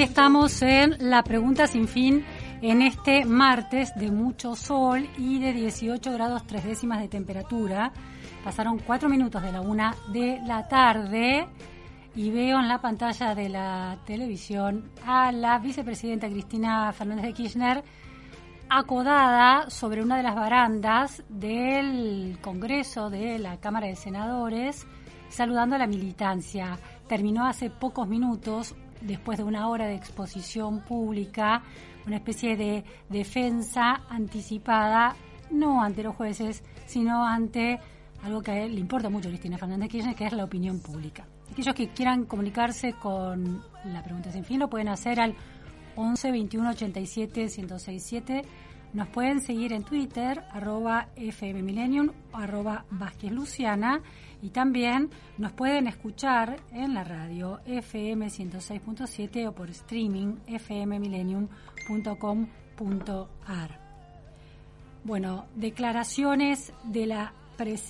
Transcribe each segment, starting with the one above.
aquí estamos en La Pregunta Sin Fin en este martes de mucho sol y de 18 grados tres décimas de temperatura. Pasaron cuatro minutos de la una de la tarde y veo en la pantalla de la televisión a la vicepresidenta Cristina Fernández de Kirchner acodada sobre una de las barandas del Congreso de la Cámara de Senadores, saludando a la militancia. Terminó hace pocos minutos, después de una hora de exposición pública, una especie de defensa anticipada, no ante los jueces, sino ante algo que a él le importa mucho a Cristina Fernández Kirchner, que es la opinión pública. Aquellos que quieran comunicarse con la pregunta sin fin lo pueden hacer al 11 21 87 1067. Nos pueden seguir en Twitter, arroba fmmillenium, arroba Vázquez Luciana, y también nos pueden escuchar en la radio FM 106.7 o por streaming fmmillenium.com.ar. Bueno, declaraciones de la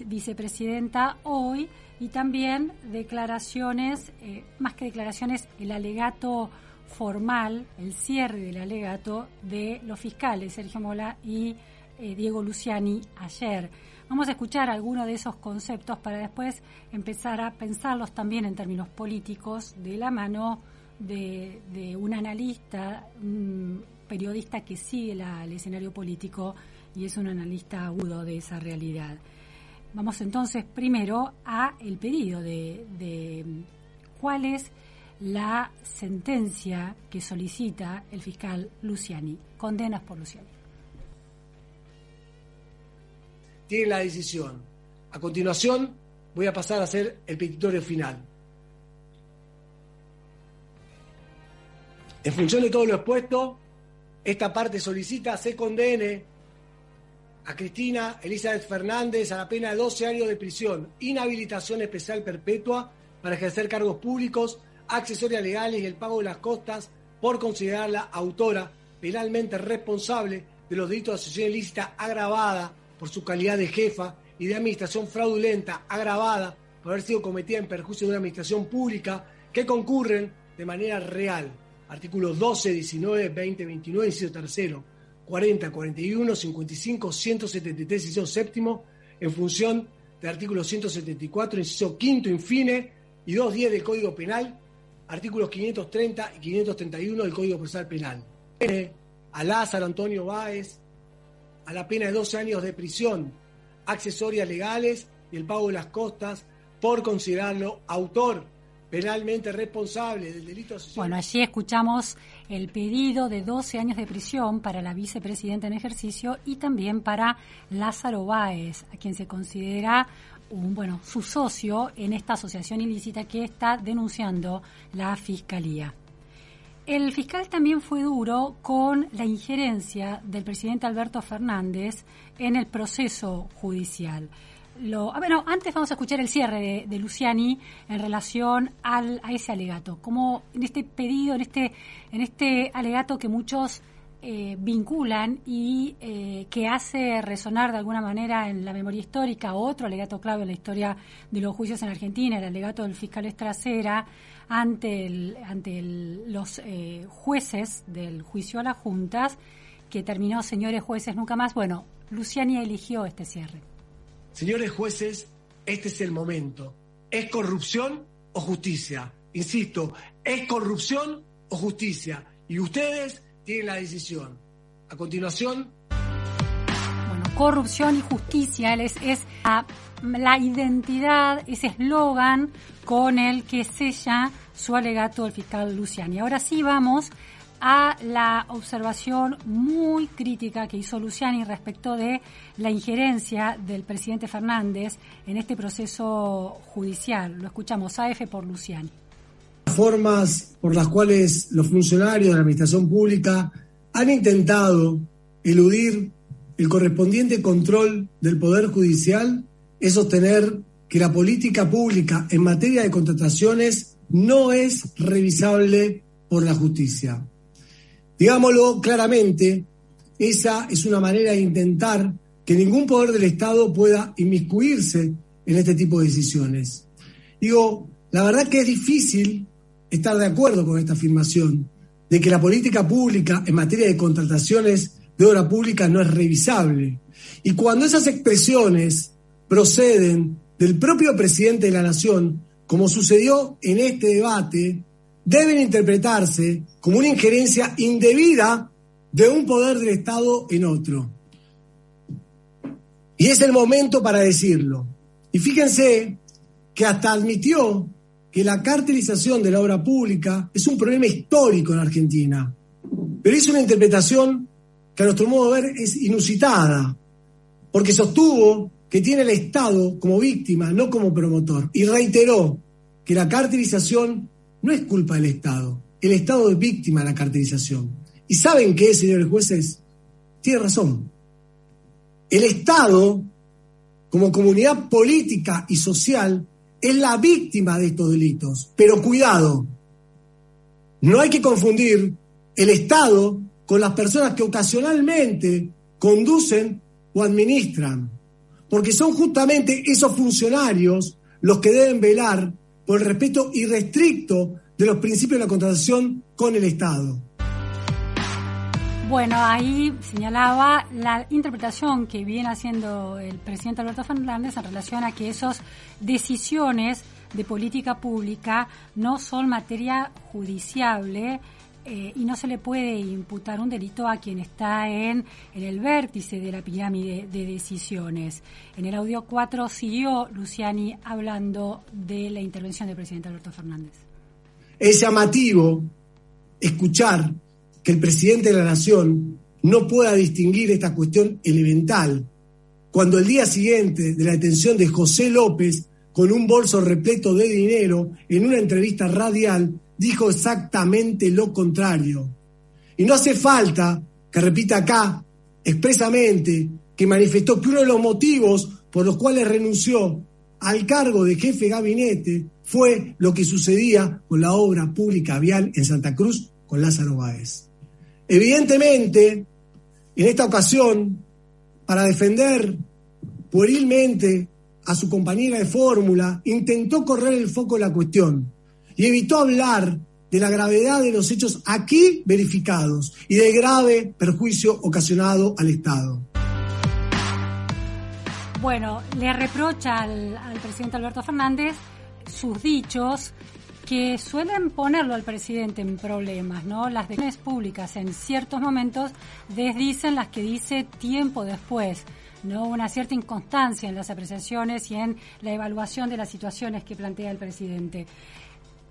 vicepresidenta hoy y también declaraciones, eh, más que declaraciones, el alegato formal, el cierre del alegato de los fiscales Sergio Mola y eh, Diego Luciani ayer. Vamos a escuchar algunos de esos conceptos para después empezar a pensarlos también en términos políticos de la mano de, un analista, un periodista que sigue el escenario político y es un analista agudo de esa realidad. Vamos entonces primero a el pedido de, de cuál es la sentencia que solicita el fiscal Luciani, condenas por Luciani. Tiene la decisión. A continuación voy a pasar a hacer el petitorio final. En función de todo lo expuesto, esta parte solicita se condene a Cristina Elizabeth Fernández a la pena de 12 años de prisión, inhabilitación especial perpetua para ejercer cargos públicos, accesorias legales y el pago de las costas por considerarla autora penalmente responsable de los delitos de asociación ilícita agravada por su calidad de jefa y de administración fraudulenta agravada por haber sido cometida en perjuicio de una administración pública que concurren de manera real. Artículos 12, 19, 20, 29, inciso tercero 40, 41, 55, 173, inciso séptimo, en función del artículo 174, inciso quinto, infine, y 210 del Código Penal, artículos 530 y 531 del Código Procesal Penal. A Lázaro Antonio Báez, a la pena de 12 años de prisión, accesorias legales y el pago de las costas por considerarlo autor penalmente responsable del delito asociado. Bueno, allí escuchamos el pedido de 12 años de prisión para la vicepresidenta en ejercicio y también para Lázaro Báez, a quien se considera bueno, su socio en esta asociación ilícita que está denunciando la Fiscalía. El fiscal también fue duro con la injerencia del presidente Alberto Fernández en el proceso judicial lo, ah, bueno, antes vamos a escuchar el cierre de, Luciani en relación al, a ese alegato. Como en este pedido, en este, en este alegato que muchos eh, vinculan y eh, que hace resonar de alguna manera en la memoria histórica otro alegato clave en la historia de los juicios en Argentina, el alegato del fiscal Estracera ante, ante los eh, jueces del juicio a las juntas, que terminó, señores jueces, nunca más. Bueno, Luciani eligió este cierre. Señores jueces, este es el momento. ¿Es corrupción o justicia? Insisto, ¿es corrupción o justicia? Y ustedes la decisión. A continuación. Bueno, corrupción y justicia es la identidad, ese eslogan con el que sella su alegato el fiscal Luciani. Ahora sí vamos a la observación muy crítica que hizo Luciani respecto de la injerencia del presidente Fernández en este proceso judicial. Lo escuchamos AF por Luciani. Formas por las cuales los funcionarios de la administración pública han intentado eludir el correspondiente control del Poder Judicial es sostener que la política pública en materia de contrataciones no es revisable por la justicia. Digámoslo claramente, esa es una manera de intentar que ningún poder del Estado pueda inmiscuirse en este tipo de decisiones. Digo, la verdad que es difícil estar de acuerdo con esta afirmación de que la política pública en materia de contrataciones de obra pública no es revisable. Y cuando esas expresiones proceden del propio presidente de la Nación, como sucedió en este debate, deben interpretarse como una injerencia indebida de un poder del Estado en otro. Y es el momento para decirlo. Y fíjense que hasta admitió que la cartelización de la obra pública es un problema histórico en Argentina, pero hizo una interpretación que a nuestro modo de ver es inusitada, porque sostuvo que tiene el Estado como víctima, no como promotor, y reiteró que la cartelización no es culpa del Estado, el Estado es víctima de la cartelización. ¿Y saben qué, señores jueces? Tiene razón. El Estado, como comunidad política y social, es la víctima de estos delitos. Pero cuidado, no hay que confundir el Estado con las personas que ocasionalmente conducen o administran, porque son justamente esos funcionarios los que deben velar por el respeto irrestricto de los principios de la contratación con el Estado. Bueno, ahí señalaba la interpretación que viene haciendo el presidente Alberto Fernández en relación a que esas decisiones de política pública no son materia judiciable eh, y no se le puede imputar un delito a quien está en, en el vértice de la pirámide de decisiones. En el audio 4 siguió Luciani hablando de la intervención del presidente Alberto Fernández. Es llamativo escuchar el presidente de la Nación no pueda distinguir esta cuestión elemental, cuando el día siguiente de la detención de José López con un bolso repleto de dinero en una entrevista radial dijo exactamente lo contrario. Y no hace falta que repita acá expresamente que manifestó que uno de los motivos por los cuales renunció al cargo de jefe de gabinete fue lo que sucedía con la obra pública vial en Santa Cruz con Lázaro Báez. Evidentemente, en esta ocasión, para defender puerilmente a su compañera de fórmula, intentó correr el foco de la cuestión y evitó hablar de la gravedad de los hechos aquí verificados y del grave perjuicio ocasionado al Estado. Bueno, le reprocha al, al presidente Alberto Fernández sus dichos que suelen ponerlo al presidente en problemas, ¿no? Las decisiones públicas en ciertos momentos desdicen las que dice tiempo después, ¿no? Una cierta inconstancia en las apreciaciones y en la evaluación de las situaciones que plantea el presidente.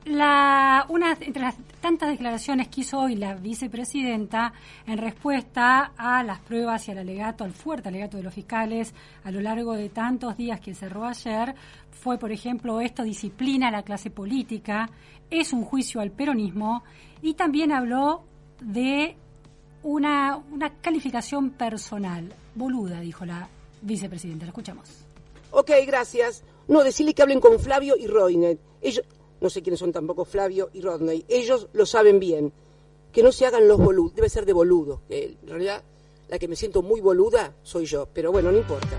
La, una, entre las tantas declaraciones que hizo hoy la vicepresidenta en respuesta a las pruebas y al alegato, al fuerte alegato de los fiscales a lo largo de tantos días que cerró ayer, fue, por ejemplo, esto disciplina a la clase política, es un juicio al peronismo y también habló de una, una calificación personal. Boluda, dijo la vicepresidenta. La escuchamos. Ok, gracias. No, decirle que hablen con Flavio y Roinet. Ellos, no sé quiénes son tampoco Flavio y Rodney, ellos lo saben bien. Que no se hagan los boludos, debe ser de boludo. En realidad, la que me siento muy boluda soy yo, pero bueno, no importa.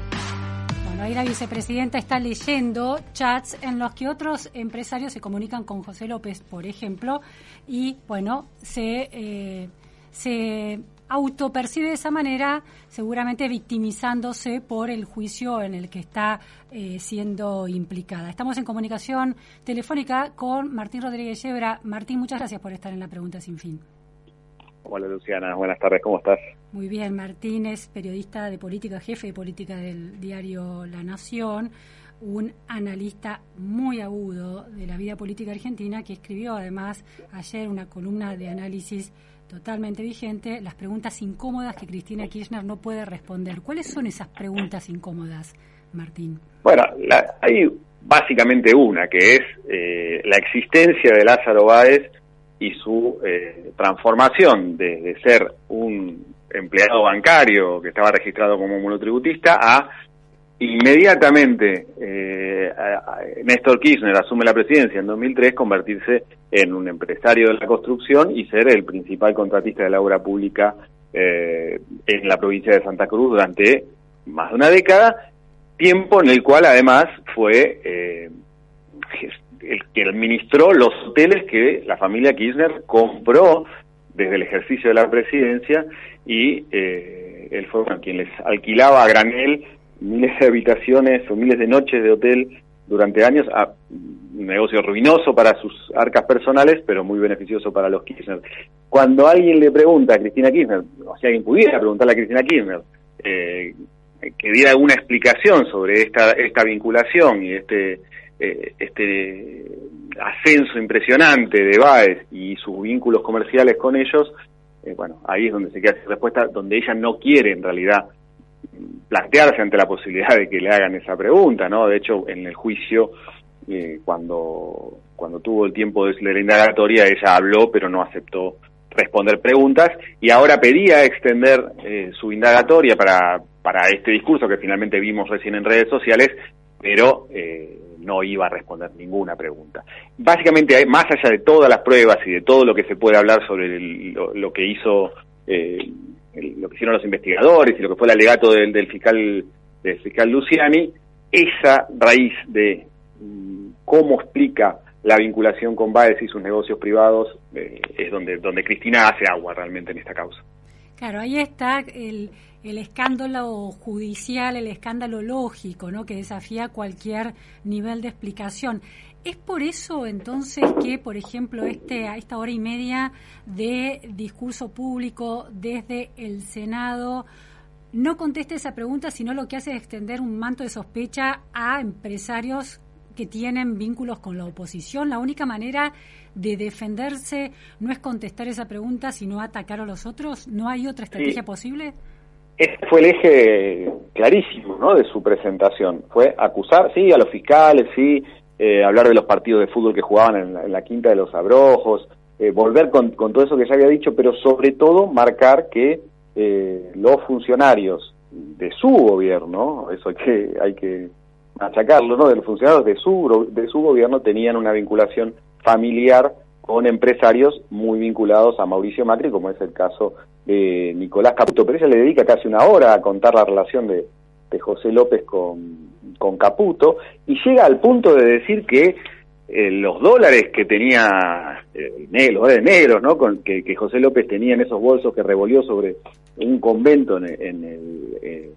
Bueno, ahí la vicepresidenta está leyendo chats en los que otros empresarios se comunican con José López, por ejemplo, y bueno, se, eh, se autopercibe de esa manera, seguramente victimizándose por el juicio en el que está eh, siendo implicada. Estamos en comunicación telefónica con Martín Rodríguez Yebra. Martín, muchas gracias por estar en la pregunta sin fin. Hola Luciana, buenas tardes, ¿cómo estás? Muy bien, Martín es periodista de política, jefe de política del diario La Nación, un analista muy agudo de la vida política argentina que escribió además ayer una columna de análisis totalmente vigente, las preguntas incómodas que Cristina Kirchner no puede responder. ¿Cuáles son esas preguntas incómodas, Martín? Bueno, la, hay básicamente una, que es eh, la existencia de Lázaro Báez y su eh, transformación de, de, ser un empleado bancario que estaba registrado como monotributista a inmediatamente eh, Néstor Kirchner asume la presidencia en 2003, convertirse en un empresario de la construcción y ser el principal contratista de la obra pública eh, en la provincia de Santa Cruz durante más de una década, tiempo en el cual además fue eh, el que administró los hoteles que la familia Kirchner compró desde el ejercicio de la presidencia y eh, él fue quien les alquilaba a granel miles de habitaciones o miles de noches de hotel durante años, a, un negocio ruinoso para sus arcas personales, pero muy beneficioso para los Kirchner. Cuando alguien le pregunta a Cristina Kirchner, o si alguien pudiera preguntarle a Cristina Kirchner, eh, que diera alguna explicación sobre esta, esta vinculación y este, eh, este ascenso impresionante de Baez y sus vínculos comerciales con ellos, eh, bueno, ahí es donde se queda esa respuesta, donde ella no quiere en realidad plantearse ante la posibilidad de que le hagan esa pregunta, ¿no? De hecho, en el juicio, eh, cuando, cuando tuvo el tiempo de la indagatoria, ella habló, pero no aceptó responder preguntas, y ahora pedía extender eh, su indagatoria para, para este discurso que finalmente vimos recién en redes sociales, pero eh, no iba a responder ninguna pregunta. Básicamente, más allá de todas las pruebas y de todo lo que se puede hablar sobre lo, que hizo eh, lo que hicieron los investigadores y lo que fue el alegato del, del fiscal del fiscal Luciani, esa raíz de mm, cómo explica la vinculación con Baez y sus negocios privados eh, es donde, donde Cristina hace agua realmente en esta causa. Claro, ahí está el, el escándalo judicial, el escándalo lógico, ¿no? que desafía cualquier nivel de explicación. ¿Es por eso entonces que, por ejemplo, este, a esta hora y media de discurso público desde el Senado no conteste esa pregunta, sino lo que hace es extender un manto de sospecha a empresarios que tienen vínculos con la oposición? La única manera de defenderse no es contestar esa pregunta, sino atacar a los otros. ¿No hay otra estrategia posible? Este fue el eje clarísimo ¿no? de su presentación. Fue acusar, sí, a los fiscales, sí, eh, hablar de los partidos de fútbol que jugaban en la, Quinta de los Abrojos, eh, volver con, todo eso que ya había dicho, pero sobre todo marcar que eh, los funcionarios de su gobierno, eso hay que, hay que machacarlo, ¿no? De los funcionarios de su, de su gobierno tenían una vinculación familiar con empresarios muy vinculados a Mauricio Macri, como es el caso de Nicolás Caputo. Pero ella le dedica casi una hora a contar la relación de, de José López con, con Caputo y llega al punto de decir que eh, los dólares que tenía, eh, los dólares negros, ¿no? Con, que, que, José López tenía en esos bolsos que revolvió sobre un convento en, en el, eh,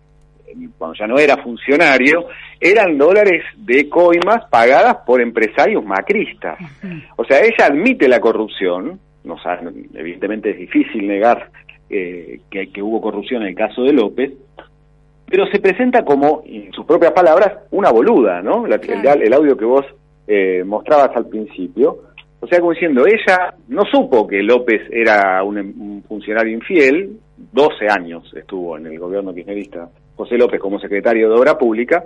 cuando ya no era funcionario, eran dólares de coimas pagadas por empresarios macristas. O sea, ella admite la corrupción, no, evidentemente es difícil negar eh, que, que hubo corrupción en el caso de López, pero se presenta como, en sus propias palabras, una boluda, ¿no? La, el, audio que vos eh, mostrabas al principio. O sea, como diciendo, ella no supo que López era un, funcionario infiel, 12 años estuvo en el gobierno kirchnerista José López como secretario de Obra Pública,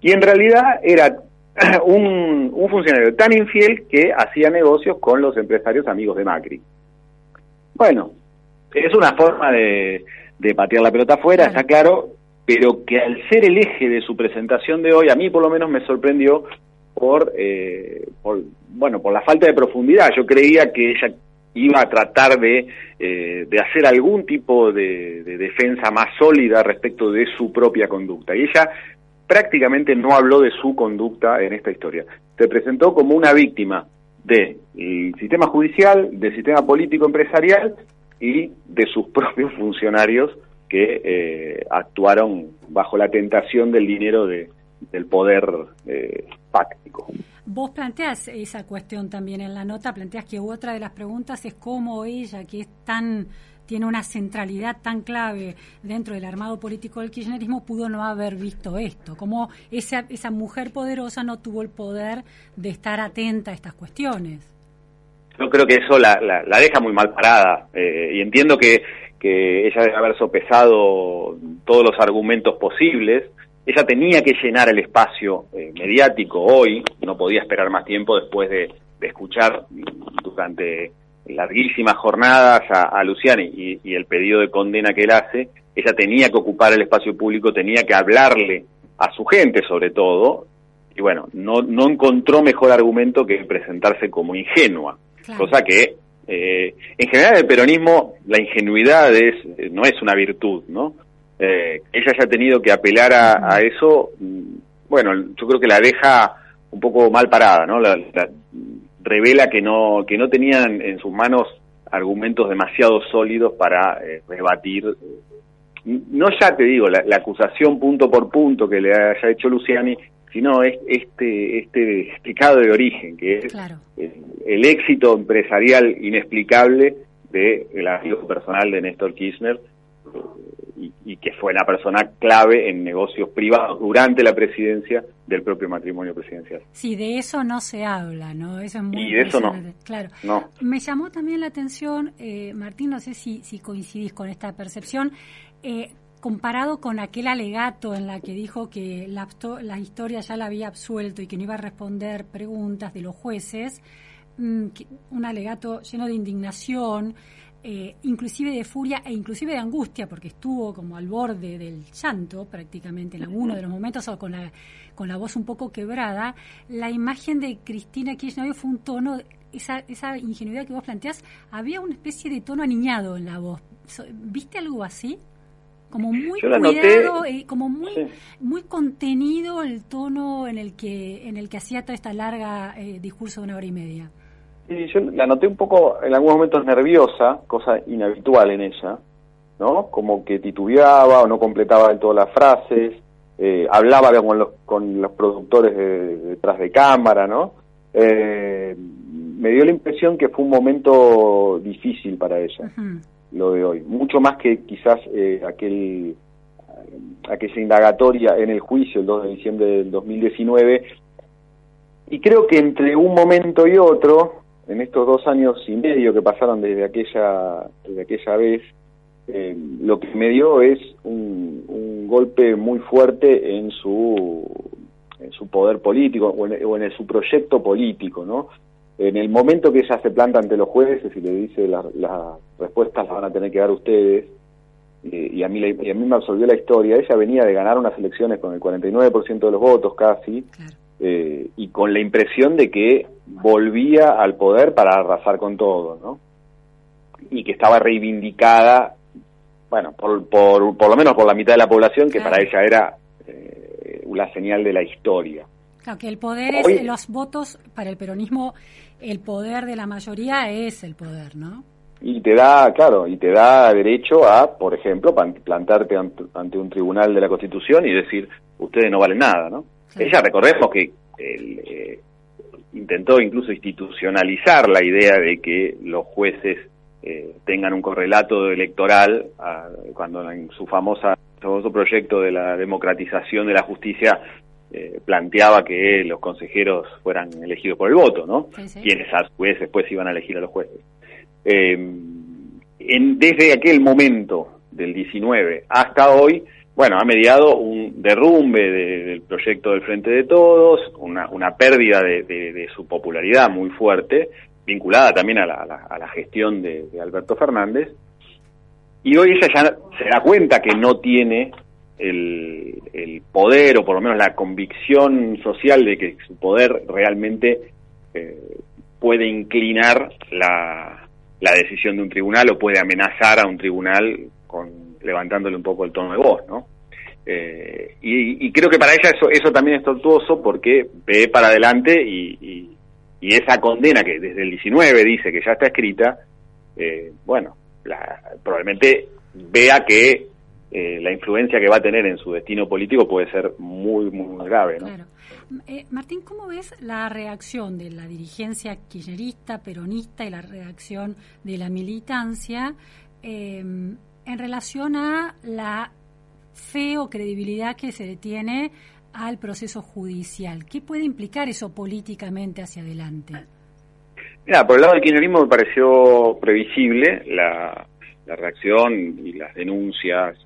y en realidad era un, un funcionario tan infiel que hacía negocios con los empresarios amigos de Macri. Bueno, es una forma de, de patear la pelota afuera, está claro, pero que al ser el eje de su presentación de hoy, a mí por lo menos me sorprendió por, eh, bueno, por la falta de profundidad. Yo creía que ella iba a tratar de, eh, de hacer algún tipo de, defensa más sólida respecto de su propia conducta. Y ella prácticamente no habló de su conducta en esta historia. Se presentó como una víctima del sistema judicial, del sistema político empresarial y de sus propios funcionarios que eh, actuaron bajo la tentación del dinero de, del poder eh, fáctico. Vos planteas esa cuestión también en la nota, planteas que otra de las preguntas es cómo ella, que es tan tiene una centralidad tan clave dentro del armado político del kirchnerismo, pudo no haber visto esto, cómo esa, esa mujer poderosa no tuvo el poder de estar atenta a estas cuestiones. Yo creo que eso la, la, deja muy mal parada eh, y entiendo que que ella debe haber sopesado todos los argumentos posibles. Ella tenía que llenar el espacio eh, mediático hoy, no podía esperar más tiempo después de, escuchar durante larguísimas jornadas a, Luciani y, el pedido de condena que él hace. Ella tenía que ocupar el espacio público, tenía que hablarle a su gente sobre todo, y bueno, no, no encontró mejor argumento que presentarse como ingenua, Claro. cosa que eh, en general el peronismo la ingenuidad es eh, no es una virtud, ¿no? Eh, ella haya tenido que apelar a, a eso, mm, bueno, yo creo que la deja un poco mal parada, ¿no? La, la- revela que no que no tenían en sus manos argumentos demasiado sólidos para eh, rebatir eh, no ya te digo la, la acusación punto por punto que le haya hecho Luciani, sino es este este pecado de origen que es Claro. el, el éxito empresarial inexplicable de el amigo personal de Néstor Kirchner eh, y, y que fue la persona clave en negocios privados durante la presidencia del propio matrimonio presidencial. Sí, de eso no se habla, ¿no? Eso es muy Y de eso no. Claro. No. Me llamó también la atención, eh, Martín, no sé si, si coincidís con esta percepción, eh, comparado con aquel alegato en la que dijo que la, historia ya la había absuelto y que no iba a responder preguntas de los jueces, mm, un alegato lleno de indignación, eh, inclusive de furia e inclusive de angustia, porque estuvo como al borde del llanto prácticamente en alguno de los momentos o con la, con la voz un poco quebrada, la imagen de Cristina Kirchner fue un tono, esa, esa ingenuidad que vos planteás, había una especie de tono aniñado en la voz. ¿Viste algo así? Como muy la noté- cuidado, eh, como muy Sí. muy contenido el tono en el que en el que hacía toda esta larga eh, discurso de una hora y media. Y yo la noté un poco en algunos momentos nerviosa, cosa inhabitual en ella, ¿no? Como que titubeaba o no completaba del todo las frases, eh, hablaba con los, con los productores de- detrás de cámara, ¿no? Eh, me dio la impresión que fue un momento difícil para ella. Lo de hoy, mucho más que quizás eh, aquel aquella indagatoria en el juicio el 2 de diciembre del 2019 y creo que entre un momento y otro, en estos dos años y medio que pasaron desde aquella, desde aquella vez, eh, lo que me dio es un, un golpe muy fuerte en su, en su poder político o en, o en su proyecto político, ¿no? En el momento que ella se planta ante los jueces y le dice las respuestas las van a tener que dar ustedes, eh, y, a mí, y a mí me absolvió la historia, ella venía de ganar unas elecciones con el 49% de los votos casi, Claro. eh, y con la impresión de que volvía al poder para arrasar con todo, ¿no? Y que estaba reivindicada, bueno, por, por, por lo menos por la mitad de la población, que Claro. para ella era eh, la señal de la historia. Claro, que el poder Hoy- es los votos para el peronismo, el poder de la mayoría es el poder, ¿no? Y te da, claro, y te da derecho a, por ejemplo, plantarte ante, un tribunal de la Constitución y decir, ustedes no valen nada, ¿no? Claro. Ella, recordemos que él, eh, intentó incluso institucionalizar la idea de que los jueces eh, tengan un correlato electoral ah, cuando en su famosa famoso proyecto de la democratización de la justicia eh, planteaba que los consejeros fueran elegidos por el voto, ¿no? Sí, sí. Quienes a su vez después iban a elegir a los jueces. Eh, en- desde aquel momento del 19 hasta hoy, bueno, ha mediado un derrumbe de- del proyecto del Frente de Todos, una, una pérdida de, de- de su popularidad muy fuerte, vinculada también a la, a la- a la gestión de, de Alberto Fernández, y hoy ella ya se da cuenta que no tiene el, poder, o por lo menos la convicción social de que su poder realmente eh, puede inclinar la, la decisión de un tribunal o puede amenazar a un tribunal con levantándole un poco el tono de voz, ¿no? Eh, y, y creo que para ella eso, eso también es tortuoso porque ve para adelante y, y- y esa condena que desde el 19 dice que ya está escrita, eh, bueno, la- probablemente vea que eh, la influencia que va a tener en su destino político puede ser muy, muy grave, ¿no? Claro. Eh, Martín, ¿cómo ves la reacción de la dirigencia kirchnerista, peronista y la reacción de la militancia eh, en relación a la fe o credibilidad que se detiene al proceso judicial? ¿Qué puede implicar eso políticamente hacia adelante? Mira, por el lado del kirchnerismo me pareció previsible la, la reacción y las denuncias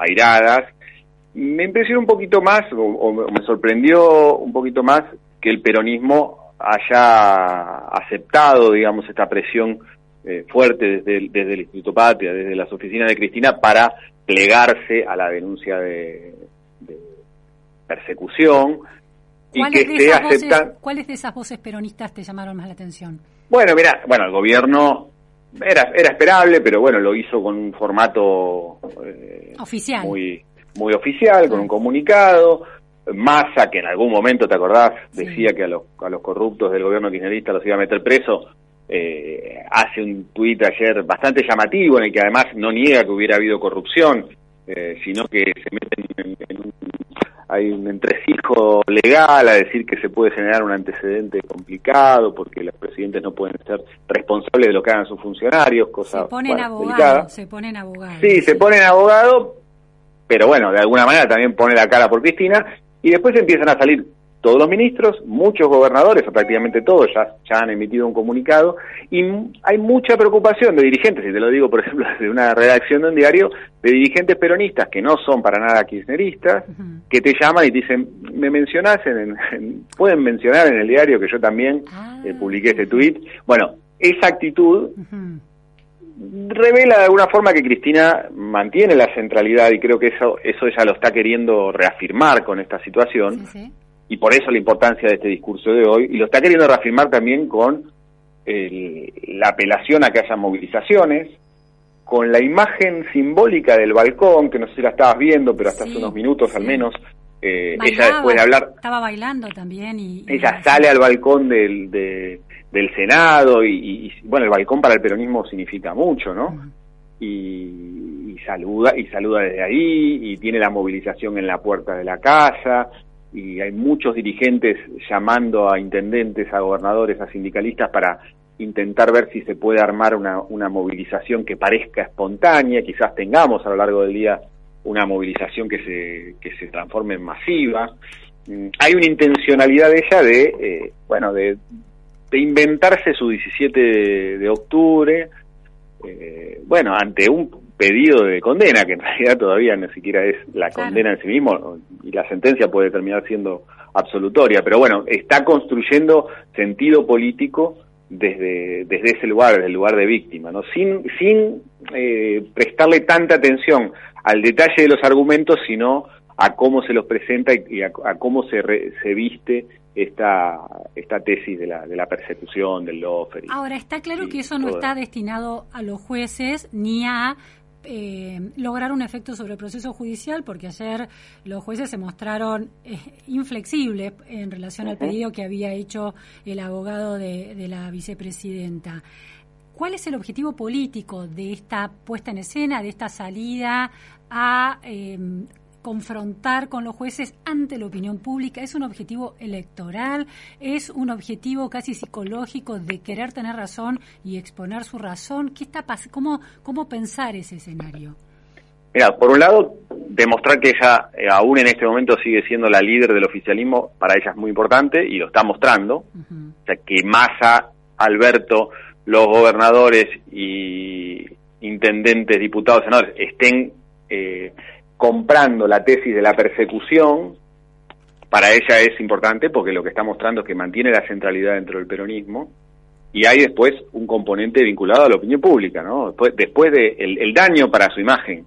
airadas. Me impresionó un poquito más, o, o me sorprendió un poquito más, que el peronismo haya aceptado, digamos, esta presión eh, fuerte desde el, desde el Instituto Patria, desde las oficinas de Cristina, para plegarse a la denuncia de, de persecución. y ¿Cuáles que de, esté esas voces, aceptando. ¿Cuáles de esas voces peronistas te llamaron más la atención? Bueno, mira, bueno, el gobierno era, era esperable, pero bueno, lo hizo con un formato eh, Oficial. muy, muy oficial, con un comunicado. Massa, que en algún momento, ¿te acordás? Sí. Decía que a los, a los corruptos del gobierno kirchnerista los iba a meter preso. Eh, hace un tuit ayer bastante llamativo en el que además no niega que hubiera habido corrupción, eh, sino que se meten en, en un, hay un entresijo legal a decir que se puede generar un antecedente complicado porque los presidentes no pueden ser responsables de lo que hagan sus funcionarios, cosa Se ponen bueno, abogados, delicada. se ponen abogados. Sí, se ponen abogado, pero bueno, de alguna manera también pone la cara por Cristina y después empiezan a salir todos los ministros, muchos gobernadores, o prácticamente todos, ya, ya han emitido un comunicado y hay mucha preocupación de dirigentes, y te lo digo por ejemplo desde una redacción de un diario, de dirigentes peronistas que no son para nada kirchneristas, que te llaman y te dicen, me mencionás en, en- en- pueden mencionar en el diario que yo también Ah. eh, publiqué este tuit. Bueno, esa actitud revela de alguna forma que Cristina mantiene la centralidad y creo que eso eso ella lo está queriendo reafirmar con esta situación Sí, sí. Y por eso la importancia de este discurso de hoy y lo está queriendo reafirmar también con el- la apelación a que haya movilizaciones con la imagen simbólica del balcón que no sé si la estabas viendo pero hasta Sí, hace unos minutos al menos eh, ella después de hablar Estaba bailando también y... y- ella sale al balcón del, de- del Senado y, y- bueno el balcón para el peronismo significa mucho no y, y saluda y saluda desde ahí y tiene la movilización en la puerta de la casa y hay muchos dirigentes llamando a intendentes, a gobernadores, a sindicalistas para intentar ver si se puede armar una, una movilización que parezca espontánea, quizás tengamos a lo largo del día una movilización que se, que se transforme en masiva. Mm, Hay una intencionalidad de ella de, eh, bueno, de, de inventarse su 17 de, octubre, eh, bueno, ante un pedido de condena, que en realidad todavía ni siquiera es la Claro. condena en sí mismo, y la sentencia puede terminar siendo absolutoria, pero bueno, está construyendo sentido político desde, desde ese lugar, desde el lugar de víctima, ¿no? Sin, sin eh, prestarle tanta atención al detalle de los argumentos, sino a cómo se los presenta y, a, a cómo se, re- se viste esta, esta tesis de la, de la persecución, del lofer. Ahora, está claro que eso no todo está destinado a los jueces ni a eh, lograr un efecto sobre el proceso judicial, porque ayer los jueces se mostraron eh, inflexibles en relación al pedido que había hecho el abogado de, de la vicepresidenta. ¿Cuál es el objetivo político de esta puesta en escena, de esta salida a eh, confrontar con los jueces ante la opinión pública? ¿Es un objetivo electoral? ¿Es un objetivo casi psicológico de querer tener razón y exponer su razón? ¿Qué está cómo, ¿Cómo pensar ese escenario? Mira, por un lado, demostrar que ella eh, aún en este momento sigue siendo la líder del oficialismo, para ella es muy importante y lo está mostrando. O sea, que Massa, Alberto, los gobernadores y intendentes, diputados, senadores estén eh, comprando la tesis de la persecución, para ella es importante porque lo que está mostrando es que mantiene la centralidad dentro del peronismo y hay después un componente vinculado a la opinión pública, ¿no? Después, después de el, daño para su imagen,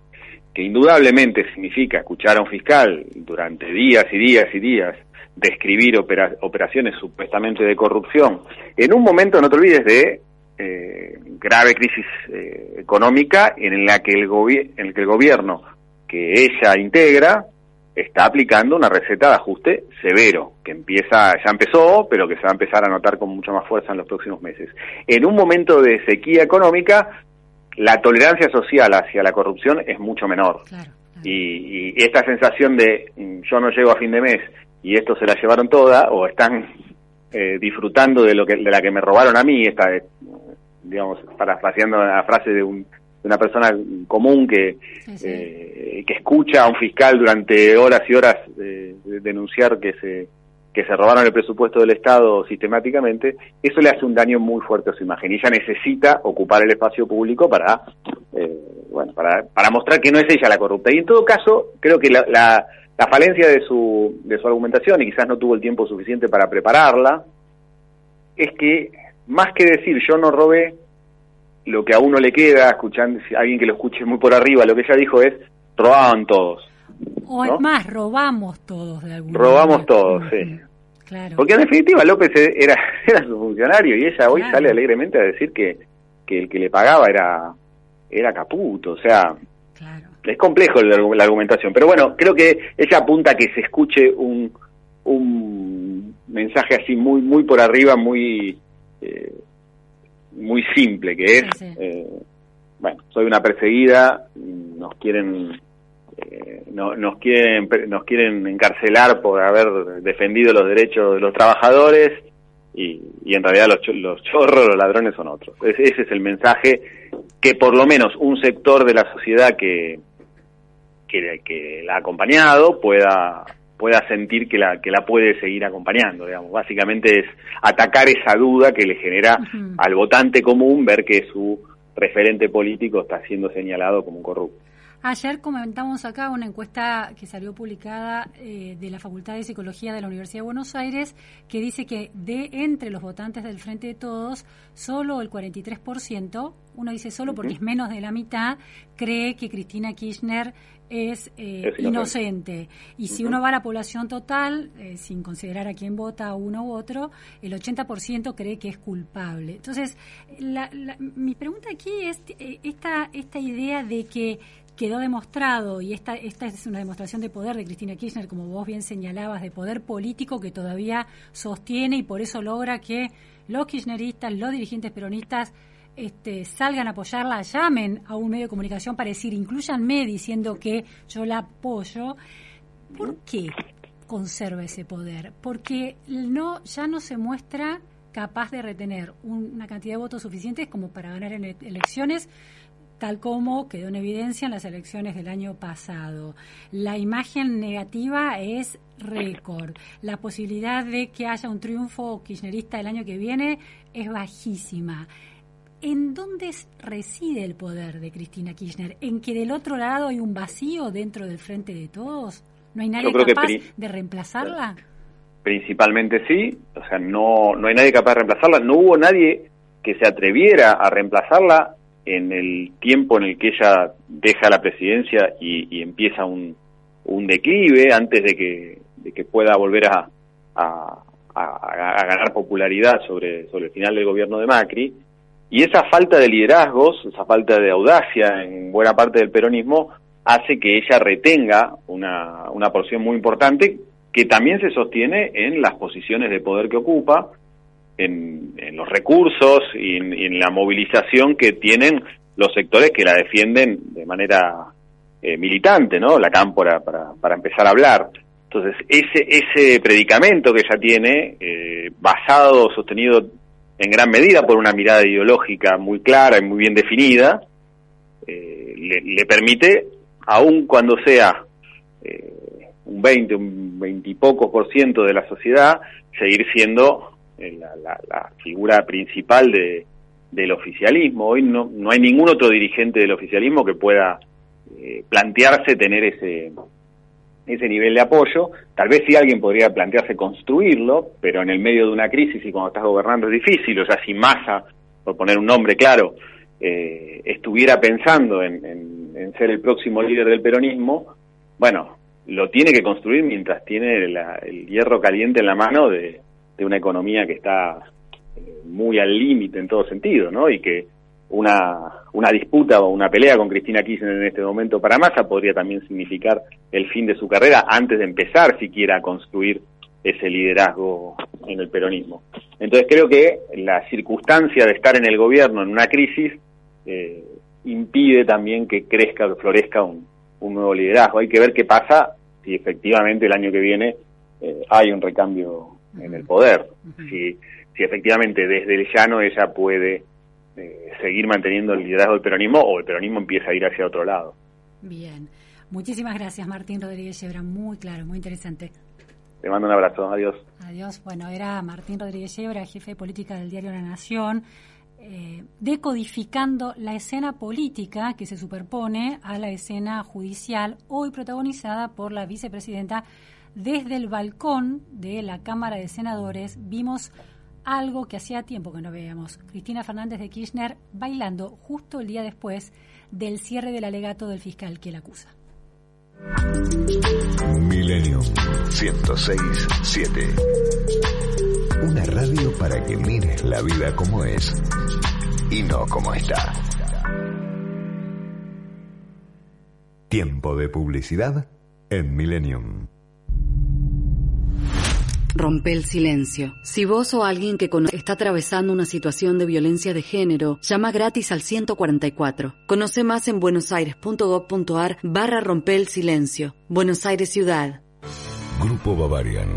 que indudablemente significa escuchar a un fiscal durante días y días y días describir opera- operaciones supuestamente de corrupción, en un momento, no te olvides, de eh, grave crisis eh, económica en la que el, en el que el gobierno que ella integra está aplicando una receta de ajuste severo, que empieza, ya empezó, pero que se va a empezar a notar con mucha más fuerza en los próximos meses. En un momento de sequía económica, la tolerancia social hacia la corrupción es mucho menor. Claro. claro. Y, y esta sensación de mm, yo no llego a fin de mes y esto se la llevaron toda, o están eh, disfrutando de lo que de la que me robaron a mí, esta, digamos, parafraseando la frase de, un, una persona común que, Sí, sí. eh, que escucha a un fiscal durante horas y horas eh, de- denunciar que se que se robaron el presupuesto del Estado sistemáticamente, eso le hace un daño muy fuerte a su imagen. Y ella necesita ocupar el espacio público para, eh, bueno, para, para mostrar que no es ella la corrupta. Y en todo caso, creo que la, la, la falencia de su, de su argumentación, y quizás no tuvo el tiempo suficiente para prepararla, es que más que decir yo no robé, lo que a uno le queda, escuchando si alguien que lo escuche muy por arriba, lo que ella dijo es, robaban todos. O ¿no? es más, robamos todos de alguna Robamos manera. todos, sí. Claro. Porque en definitiva López e- era, era su funcionario y ella hoy Claro. sale alegremente a decir que, que el que le pagaba era, era Caputo. O sea, Claro. es complejo la, la argumentación. Pero bueno, creo que ella apunta a que se escuche un, un mensaje así muy, muy por arriba, muy, eh, muy simple, que es, Sí, sí. eh, bueno, soy una perseguida, nos quieren eh, no, nos quieren nos quieren encarcelar por haber defendido los derechos de los trabajadores y, y en realidad los, cho- los chorros, los ladrones son otros. Es- ese es el mensaje que por lo menos un sector de la sociedad que, que, que la ha acompañado pueda pueda sentir que la que la puede seguir acompañando digamos. Básicamente es atacar esa duda que le genera al votante común ver que su referente político está siendo señalado como un corrupto. Ayer comentamos acá una encuesta que salió publicada eh, de la Facultad de Psicología de la Universidad de Buenos Aires que dice que de entre los votantes del Frente de Todos, solo el 43%, uno dice solo porque es menos de la mitad, cree que Cristina Kirchner es, eh, Es inocente. inocente. Y si uno va a la población total, eh, sin considerar a quién vota uno u otro, el 80% cree que es culpable. Entonces, la- la- mi pregunta aquí es eh, esta, esta idea de que quedó demostrado, y esta, esta es una demostración de poder de Cristina Kirchner, como vos bien señalabas, de poder político que todavía sostiene y por eso logra que los kirchneristas, los dirigentes peronistas, este, salgan a apoyarla, llamen a un medio de comunicación para decir, incluyanme diciendo que yo la apoyo. ¿Por qué conserva ese poder? Porque no, ya no se muestra capaz de retener un- una cantidad de votos suficientes como para ganar en elecciones tal como quedó en evidencia en las elecciones del año pasado. La imagen negativa es récord. La posibilidad de que haya un triunfo kirchnerista el año que viene es bajísima. ¿En dónde es- reside el poder de Cristina Kirchner? ¿En que del otro lado hay un vacío dentro del frente de todos? ¿No hay nadie capaz de reemplazarla? principalmente sí, o sea, no, no hay nadie capaz de reemplazarla, no hubo nadie que se atreviera a reemplazarla en el tiempo en el que ella deja la presidencia y, y empieza un, un declive antes de que, de que pueda volver a, a, a- a ganar popularidad sobre, sobre el final del gobierno de Macri. Y esa falta de liderazgos, esa falta de audacia en buena parte del peronismo, hace que ella retenga una, una porción muy importante que también se sostiene en las posiciones de poder que ocupa, en, los recursos y en, y en la movilización que tienen los sectores que la defienden de manera eh, militante, ¿no? La cámpora para, para empezar a hablar. Entonces, ese, ese predicamento que ella tiene, eh, basado, sostenido en gran medida por una mirada ideológica muy clara y muy bien definida, eh, le, le permite, aun cuando sea eh, un 20, un 20 y pocos por ciento de la sociedad, seguir siendo eh, la, la- la figura principal de, del oficialismo. Hoy no, no hay ningún otro dirigente del oficialismo que pueda eh, plantearse tener ese, ese nivel de apoyo. Tal vez sí alguien podría plantearse construirlo, pero en el medio de una crisis y cuando estás gobernando es difícil. O sea, si Massa, por poner un nombre claro, eh, estuviera pensando en, ser el próximo líder del peronismo, bueno, lo tiene que construir mientras tiene la- el hierro caliente en la mano de, de una economía que está eh, muy al límite en todo sentido, ¿no? Y que una, una disputa o una pelea con Cristina Kirchner en este momento para Massa podría también significar el fin de su carrera antes de empezar siquiera a construir ese liderazgo en el peronismo. Entonces creo que la circunstancia de estar en el gobierno en una crisis eh, impide también que crezca, que florezca un, un nuevo liderazgo. Hay que ver qué pasa si efectivamente el año que viene eh, hay un recambio en el poder. Si, si efectivamente desde el llano ella puede eh, seguir manteniendo el liderazgo del peronismo o el peronismo empieza a ir hacia otro lado. Bien. Muchísimas gracias, Martín Rodríguez Yebra. Muy claro, muy interesante. Te mando un abrazo. Adiós. Adiós. Bueno, era Martín Rodríguez Yebra, jefe de política del diario La Nación, eh, decodificando la escena política que se superpone a la escena judicial, hoy protagonizada por la vicepresidenta. Desde el balcón de la Cámara de Senadores vimos algo que hacía tiempo que no veíamos. Cristina Fernández de Kirchner bailando justo el día después del cierre del alegato del fiscal que la acusa. Milenio 106.7. Una radio para que mires la vida como es y no como está. Tiempo de publicidad en Millennium. Rompe el silencio. Si vos o alguien que conoce está atravesando una situación de violencia de género, llama gratis al 144. Conoce más en buenosaires.gov.ar barra rompe el silencio. Buenos Aires Ciudad. Grupo Bavarian,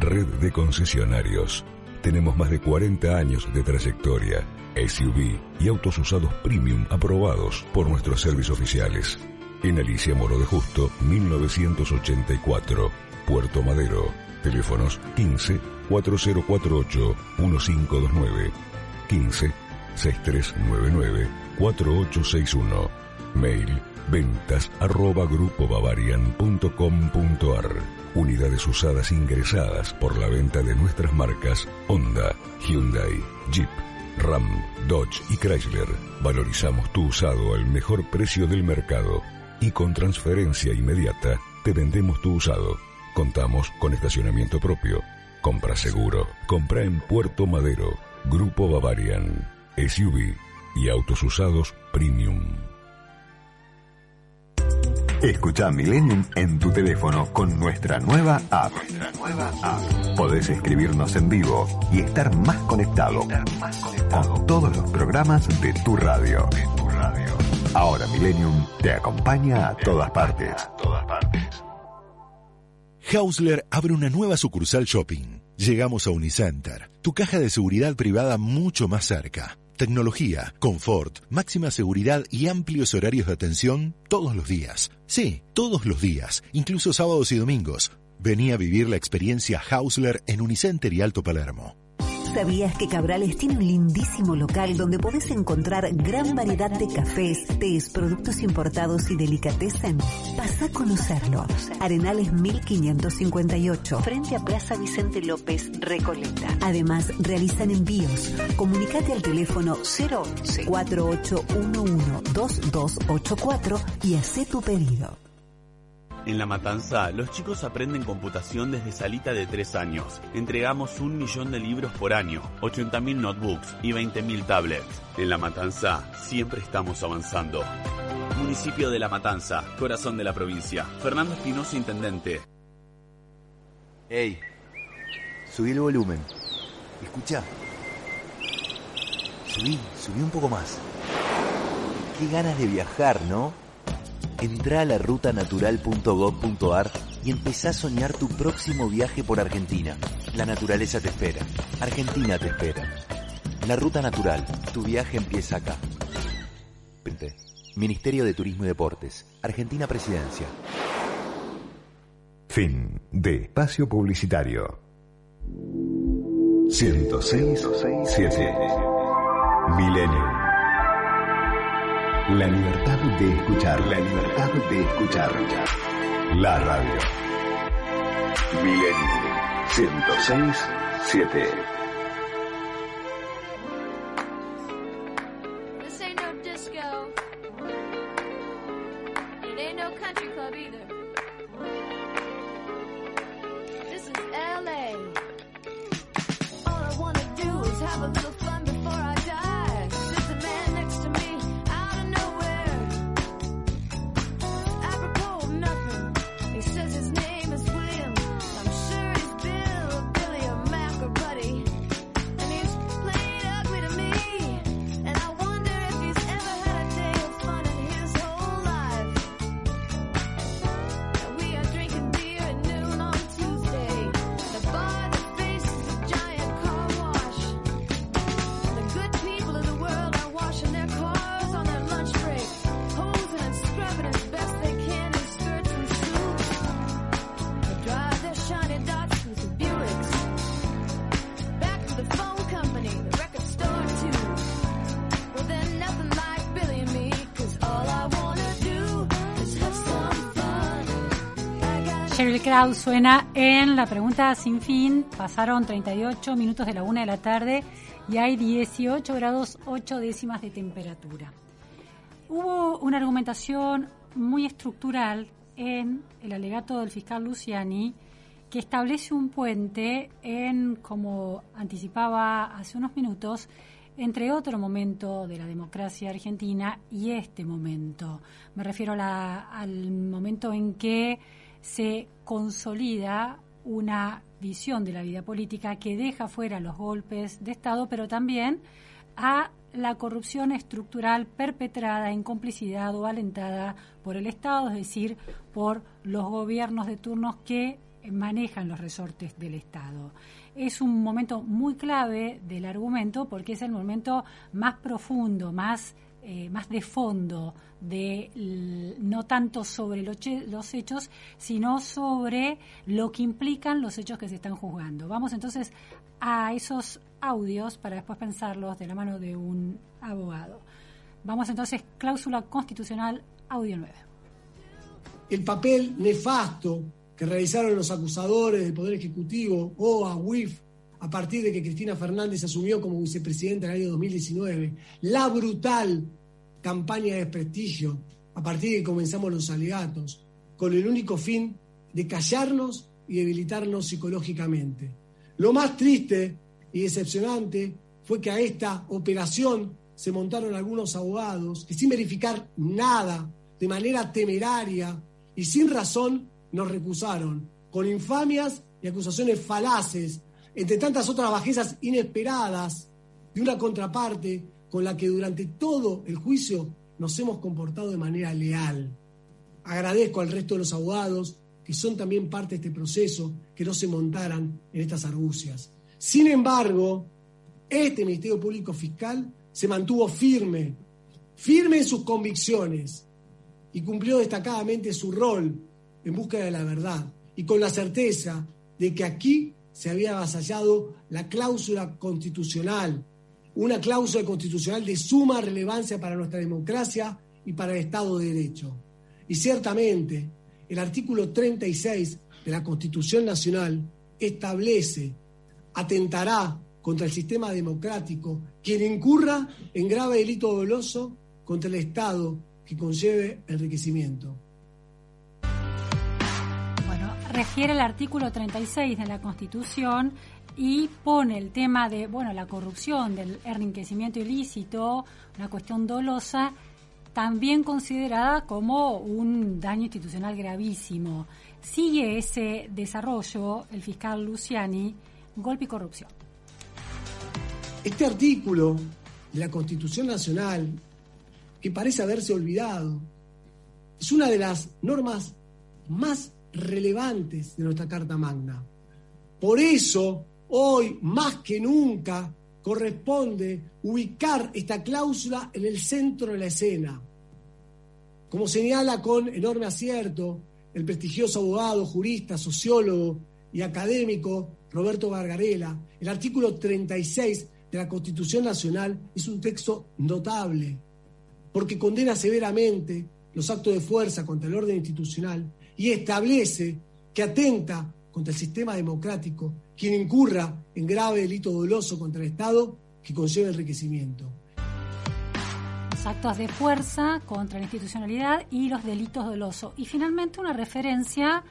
red de concesionarios. Tenemos más de 40 años de trayectoria, SUV y autos usados premium aprobados por nuestros servicios oficiales. En Alicia Moro de Justo, 1984, Puerto Madero. Teléfonos 15 4048 1529, 15 6399 4861. Mail ventas arroba grupobavarian.com.ar. Unidades usadas ingresadas por la venta de nuestras marcas Honda, Hyundai, Jeep, Ram, Dodge y Chrysler. Valorizamos tu usado al mejor precio del mercado y con transferencia inmediata te vendemos tu usado. Contamos con estacionamiento propio. Compra seguro. Compra en Puerto Madero. Grupo Bavarian. SUV y autos usados premium. Escucha Millennium en tu teléfono con nuestra nueva app. Podés escribirnos en vivo y estar más conectado, con todos los programas de tu radio. Ahora Millennium te acompaña a todas partes. Hausler abre una nueva sucursal shopping. Llegamos a Unicenter, tu caja de seguridad privada mucho más cerca. Tecnología, confort, máxima seguridad y amplios horarios de atención todos los días. Sí, todos los días, incluso sábados y domingos. Vení a vivir la experiencia Hausler en Unicenter y Alto Palermo. ¿Sabías que Cabrales tiene un lindísimo local donde podés encontrar gran variedad de cafés, tés, productos importados y delicatessen? Pasa a conocerlo. Arenales 1558, frente a Plaza Vicente López, Recoleta. Además, realizan envíos. Comunicate al teléfono 011 4811 2284 y haz tu pedido. En La Matanza, los chicos aprenden computación desde salita de 3 años. Entregamos un millón de libros por año, 80.000 notebooks y 20.000 tablets. En La Matanza, siempre estamos avanzando. Municipio de La Matanza, corazón de la provincia. Fernando Espinosa, intendente. Ey, subí el volumen. Escucha. Subí, subí un poco más. Qué ganas de viajar, ¿no? Entrá a la rutanatural.gov.ar y empezá a soñar tu próximo viaje por Argentina. La naturaleza te espera. Argentina te espera. La Ruta Natural. Tu viaje empieza acá. Ministerio de Turismo y Deportes. Argentina Presidencia. Fin de espacio publicitario. 106.7 Milenio. La libertad de escuchar, la libertad de escuchar. La radio. Milenio 106 7. Sheryl Crow suena en la pregunta sin fin. Pasaron 38 minutos de la una de la tarde y hay 18 grados 8 décimas de temperatura. Hubo una argumentación muy estructural en el alegato del fiscal Luciani que establece un puente en, como anticipaba hace unos minutos, entre otro momento de la democracia argentina y este momento. Me refiero al momento en que se consolida una visión de la vida política que deja fuera los golpes de Estado, pero también a la corrupción estructural perpetrada en complicidad o alentada por el Estado, es decir, por los gobiernos de turnos que manejan los resortes del Estado. Es un momento muy clave del argumento porque es el momento más profundo, más, eh, más de fondo, de, no tanto sobre lo che- los hechos, sino sobre lo que implican los hechos que se están juzgando. Vamos entonces a esos audios para después pensarlos de la mano de un abogado. Vamos entonces, cláusula constitucional, audio 9. el papel nefasto que realizaron los acusadores del Poder Ejecutivo o a WIF a partir de que Cristina Fernández asumió como vicepresidenta en el año 2019, la brutal campaña de desprestigio a partir de que comenzamos los alegatos, con el único fin de callarnos y debilitarnos psicológicamente. Lo más triste y decepcionante fue que a esta operación se montaron algunos abogados que sin verificar nada, de manera temeraria y sin razón, nos recusaron, con infamias y acusaciones falaces, entre tantas otras bajezas inesperadas de una contraparte con la que durante todo el juicio nos hemos comportado de manera leal. Agradezco al resto de los abogados que son también parte de este proceso, que no se montaran en estas argucias. Sin embargo, este Ministerio Público Fiscal se mantuvo firme, firme en sus convicciones y cumplió destacadamente su rol en búsqueda de la verdad y con la certeza de que aquí se había avasallado la cláusula constitucional, una cláusula constitucional de suma relevancia para nuestra democracia y para el Estado de Derecho. Y ciertamente, el artículo 36 de la Constitución Nacional establece, atentará contra el sistema democrático quien incurra en grave delito doloso contra el Estado que conlleve enriquecimiento. Refiere el artículo 36 de la Constitución y pone el tema de, bueno, la corrupción, del enriquecimiento ilícito, una cuestión dolosa, también considerada como un daño institucional gravísimo. Sigue ese desarrollo el fiscal Luciani, golpe y corrupción. Este artículo de la Constitución Nacional, que parece haberse olvidado, es una de las normas más relevantes de nuestra Carta Magna. Por eso, hoy más que nunca, corresponde ubicar esta cláusula en el centro de la escena. Como señala con enorme acierto el prestigioso abogado, jurista, sociólogo y académico Roberto Gargarela, el artículo 36 de la Constitución Nacional es un texto notable, porque condena severamente los actos de fuerza contra el orden institucional y establece que atenta contra el sistema democrático quien incurra en grave delito doloso contra el Estado que conlleve enriquecimiento. Los actos de fuerza contra la institucionalidad y los delitos dolosos. Y finalmente una referencia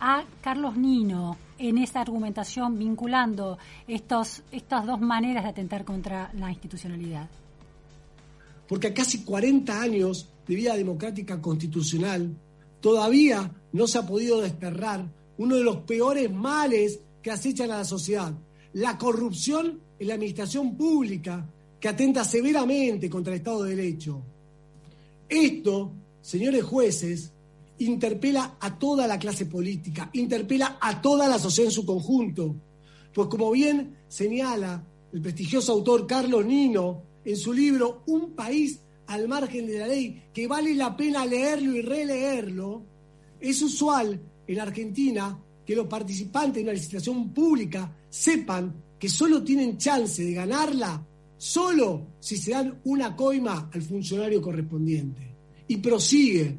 a Carlos Nino en esa argumentación vinculando estos, estas dos maneras de atentar contra la institucionalidad. porque a casi 40 años de vida democrática constitucional todavía no se ha podido desterrar uno de los peores males que acechan a la sociedad, la corrupción en la administración pública que atenta severamente contra el Estado de Derecho. Esto, señores jueces, interpela a toda la clase política, interpela a toda la sociedad en su conjunto, pues como bien señala el prestigioso autor Carlos Nino en su libro Un país al margen de la ley, que vale la pena leerlo y releerlo, es usual en Argentina que los participantes de una licitación pública sepan que solo tienen chance de ganarla solo si se dan una coima al funcionario correspondiente. Y prosigue,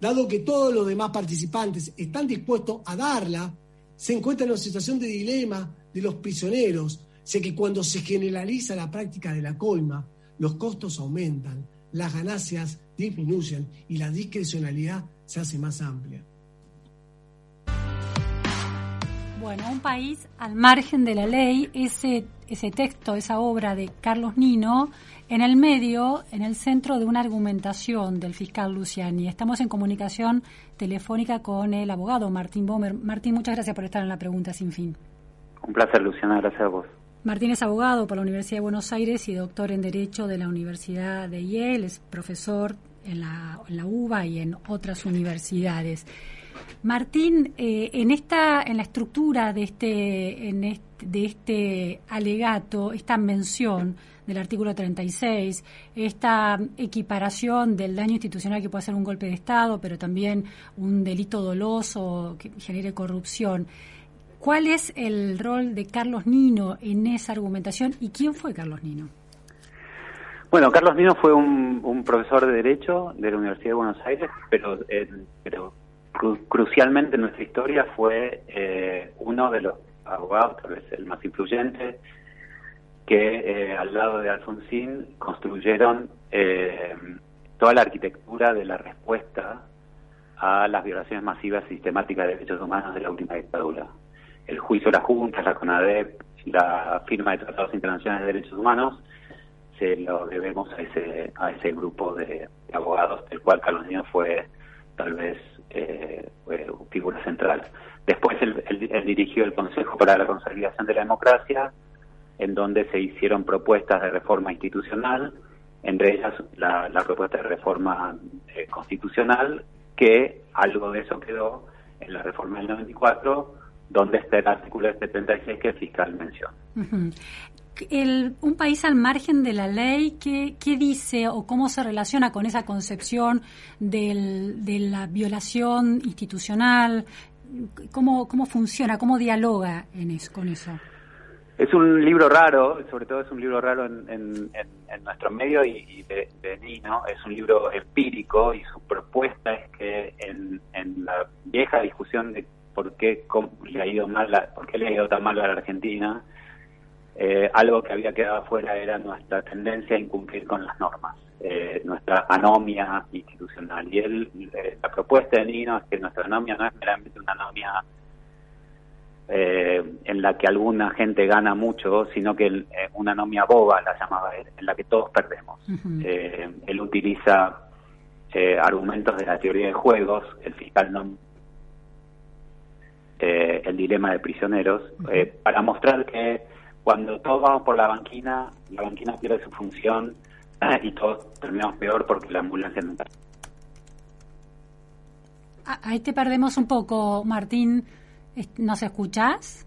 dado que todos los demás participantes están dispuestos a darla, se encuentra en una situación de dilema de los prisioneros, ya que cuando se generaliza la práctica de la coima, los costos aumentan, las ganancias disminuyen y la discrecionalidad se hace más amplia. Bueno, un país al margen de la ley, ese, ese texto, esa obra de Carlos Nino, en el medio, en el centro de una argumentación del fiscal Luciani. Estamos en comunicación telefónica con el abogado Martín Bomer. Martín, muchas gracias por estar en la pregunta sin fin. Un placer, Luciana, gracias a vos. Martín es abogado por la Universidad de Buenos Aires y doctor en Derecho de la Universidad de Yale, es profesor en la, en la UBA y en otras universidades. Martín, eh, en esta, en la estructura de este, en de este alegato, esta mención del artículo 36, esta equiparación del daño institucional que puede ser un golpe de Estado, pero también un delito doloso que genere corrupción. ¿Cuál es el rol de Carlos Nino en esa argumentación y quién fue Carlos Nino? Bueno, Carlos Nino fue un, un profesor de Derecho de la Universidad de Buenos Aires, pero, eh, pero cru- crucialmente en nuestra historia fue eh, uno de los abogados, tal vez el más influyente, que eh, al lado de Alfonsín construyeron eh, toda la arquitectura de la respuesta a las violaciones masivas sistemáticas de derechos humanos de la última dictadura. El juicio de la Junta, la CONADEP, la firma de tratados internacionales de derechos humanos, se lo debemos a ese, a ese grupo de abogados, del cual Carlos Nino fue tal vez eh, figura central. Después él dirigió el Consejo para la Consolidación de la Democracia, en donde se hicieron propuestas de reforma institucional, entre ellas la, la propuesta de reforma eh, constitucional, que algo de eso quedó en la reforma del 94, donde está el artículo 76 que el fiscal menciona. Ujú. El- un país al margen de la ley, ¿qué, qué dice o cómo se relaciona con esa concepción del- de la violación institucional? ¿Cómo, ¿Cómo funciona? ¿Cómo dialoga en eso, con eso? Es un libro raro, sobre todo es un libro raro en, en- en- en nuestro medio y, y de, de Nino. Es un libro empírico y su propuesta es que en, en la vieja discusión de por qué cómo le ha ido mal, la- por qué le ha ido tan mal a la Argentina, eh, algo que había quedado afuera era nuestra tendencia a incumplir con las normas, eh, nuestra anomia institucional. Y él, eh, la propuesta de Nino es que nuestra anomia no es meramente una anomia eh, en la que alguna gente gana mucho, sino que el- eh, una anomia boba, la llamaba él, en la que todos perdemos. Eh, él utiliza eh, argumentos de la teoría de juegos, el fiscal no eh, el dilema de prisioneros, eh, para mostrar que cuando todos vamos por la banquina, la banquina pierde su función y todos terminamos peor porque la ambulancia no está. Ah, Ahí te perdemos un poco, Martín. ¿Nos escuchás?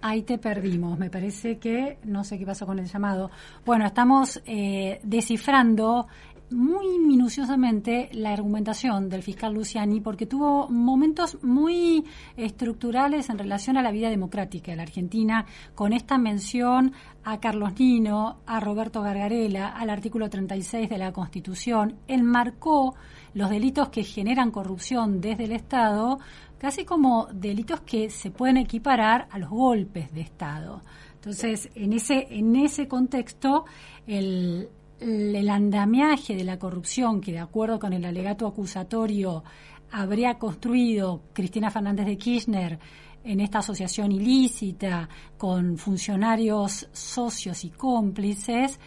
Ahí te perdimos. Me parece que no sé qué pasó con el llamado. Bueno, estamos eh, descifrando muy minuciosamente la argumentación del fiscal Luciani porque tuvo momentos muy estructurales en relación a la vida democrática de la Argentina con esta mención a Carlos Nino, a Roberto Gargarela, al artículo 36 de la Constitución. Él marcó los delitos que generan corrupción desde el Estado casi como delitos que se pueden equiparar a los golpes de Estado. Entonces, en ese, en ese contexto, el, el andamiaje de la corrupción que, de acuerdo con el alegato acusatorio, habría construido Cristina Fernández de Kirchner en esta asociación ilícita con funcionarios socios y cómplices,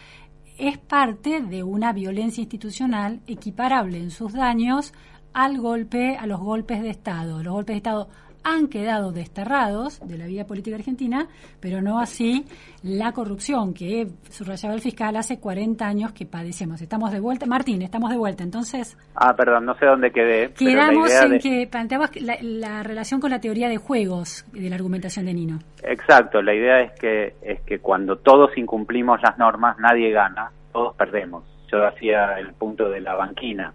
es parte de una violencia institucional equiparable en sus daños al golpe, a los golpes de Estado. Los golpes de Estado han quedado desterrados de la vida política argentina, pero no así la corrupción que subrayaba el fiscal hace 40 años que padecemos. Estamos de vuelta. Martín, estamos de vuelta. Entonces, Ah, perdón, no sé dónde quedé. quedamos en de- que planteabas la, la relación con la teoría de juegos de la argumentación de Nino. Exacto, la idea es que es que cuando todos incumplimos las normas, nadie gana, todos perdemos. Yo hacía el punto de la banquina.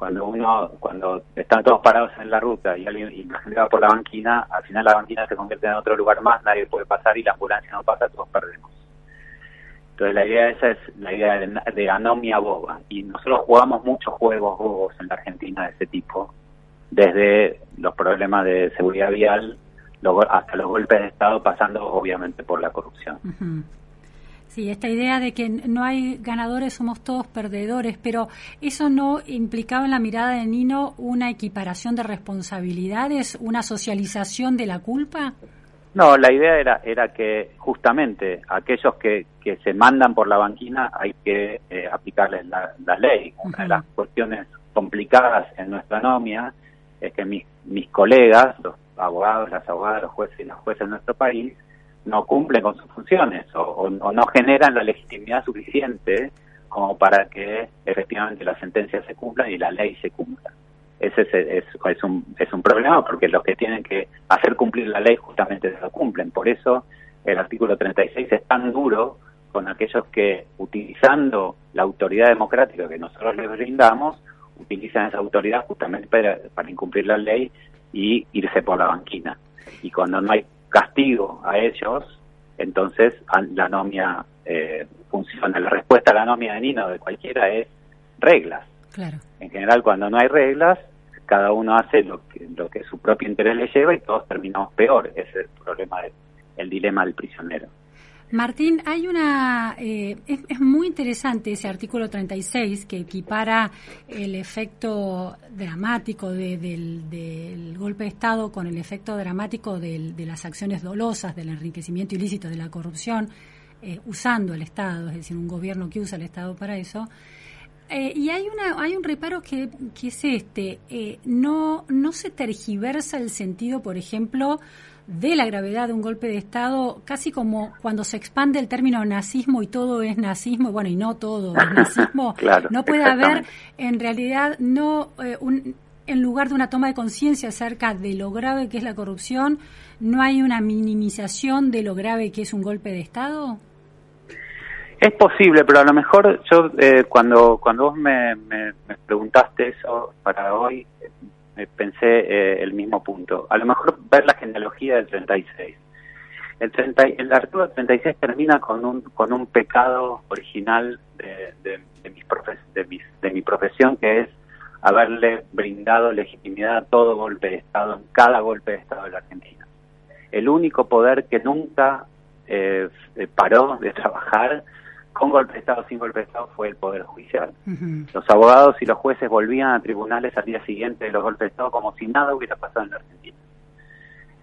Cuando uno, cuando están todos parados en la ruta y alguien y por la banquina, al final la banquina se convierte en otro lugar más, nadie puede pasar y la ambulancia no pasa, todos perdemos. Entonces la idea esa es la idea de, de anomia boba. Y nosotros jugamos muchos juegos bobos en la Argentina de ese tipo, desde los problemas de seguridad vial hasta los golpes de Estado, pasando obviamente por la corrupción. Sí, esta idea de que no hay ganadores, somos todos perdedores, pero ¿eso no implicaba en la mirada de Nino una equiparación de responsabilidades, una socialización de la culpa? No, la idea era, era que justamente aquellos que, que se mandan por la banquina hay que eh, aplicarles la, la ley. Una de las cuestiones complicadas en nuestra nomia es que mis, mis colegas, los abogados, las abogadas, los jueces y las jueces de nuestro país, no cumplen con sus funciones o, o- no generan la legitimidad suficiente como para que efectivamente las sentencias se cumplan y la ley se cumpla. Ese es, es, un, es un problema porque los que tienen que hacer cumplir la ley justamente se lo cumplen. Por eso el artículo 36 es tan duro con aquellos que, utilizando la autoridad democrática que nosotros les brindamos, utilizan esa autoridad justamente para incumplir la ley y irse por la banquina. Y cuando no hay castigo a ellos, entonces la anomia eh, funciona. La respuesta a la anomia de Nino de cualquiera es reglas. Claro. En general, cuando no hay reglas, cada uno hace lo que, lo que su propio interés le lleva y todos terminamos peor. Ese es el problema, del, el dilema del prisionero. Martín, hay una. eh, es, muy interesante ese artículo 36 que equipara el efecto dramático de- del, del golpe de Estado con el efecto dramático del- de las acciones dolosas, del enriquecimiento ilícito, de la corrupción, eh, usando el Estado, es decir, un gobierno que usa el Estado para eso. Eh, y hay una hay un reparo que, que es este eh, no no se tergiversa el sentido por ejemplo de la gravedad de un golpe de estado casi como cuando se expande el término nazismo y todo es nazismo bueno y no todo es nazismo Claro, no puede haber en realidad no eh, un- en lugar de una toma de conciencia acerca de lo grave que es la corrupción no hay una minimización de lo grave que es un golpe de estado Es posible, pero a lo mejor yo eh, cuando cuando vos me, me- me preguntaste eso para hoy, eh, pensé eh, el mismo punto. A lo mejor ver la genealogía del 36. El, 30, y- el artículo 36 termina con un con un pecado original de, mis de, mis- de mi profesión, que es haberle brindado legitimidad a todo golpe de Estado, en cada golpe de Estado de la Argentina. El único poder que nunca eh, eh, paró de trabajar con golpe de Estado, sin golpe de Estado, fue el Poder Judicial. Los abogados y los jueces volvían a tribunales al día siguiente de los golpes de Estado como si nada hubiera pasado en la Argentina.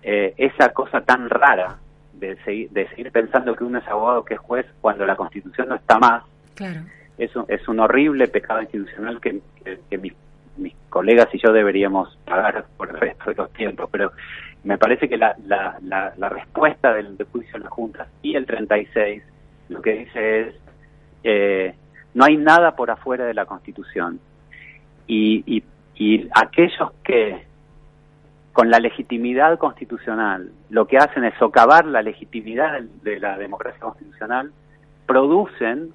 Eh, esa cosa tan rara de seguir, de seguir pensando que uno es abogado que es juez cuando la Constitución no está más, claro es un, es un horrible pecado institucional que, que- que mis, mis colegas y yo deberíamos pagar por el resto de los tiempos. Pero me parece que la, la, la, la respuesta del, del juicio en la Junta y el 36 lo que dice es, eh, no hay nada por afuera de la Constitución. Y, y, y aquellos que con la legitimidad constitucional lo que hacen es socavar la legitimidad de la democracia constitucional, producen,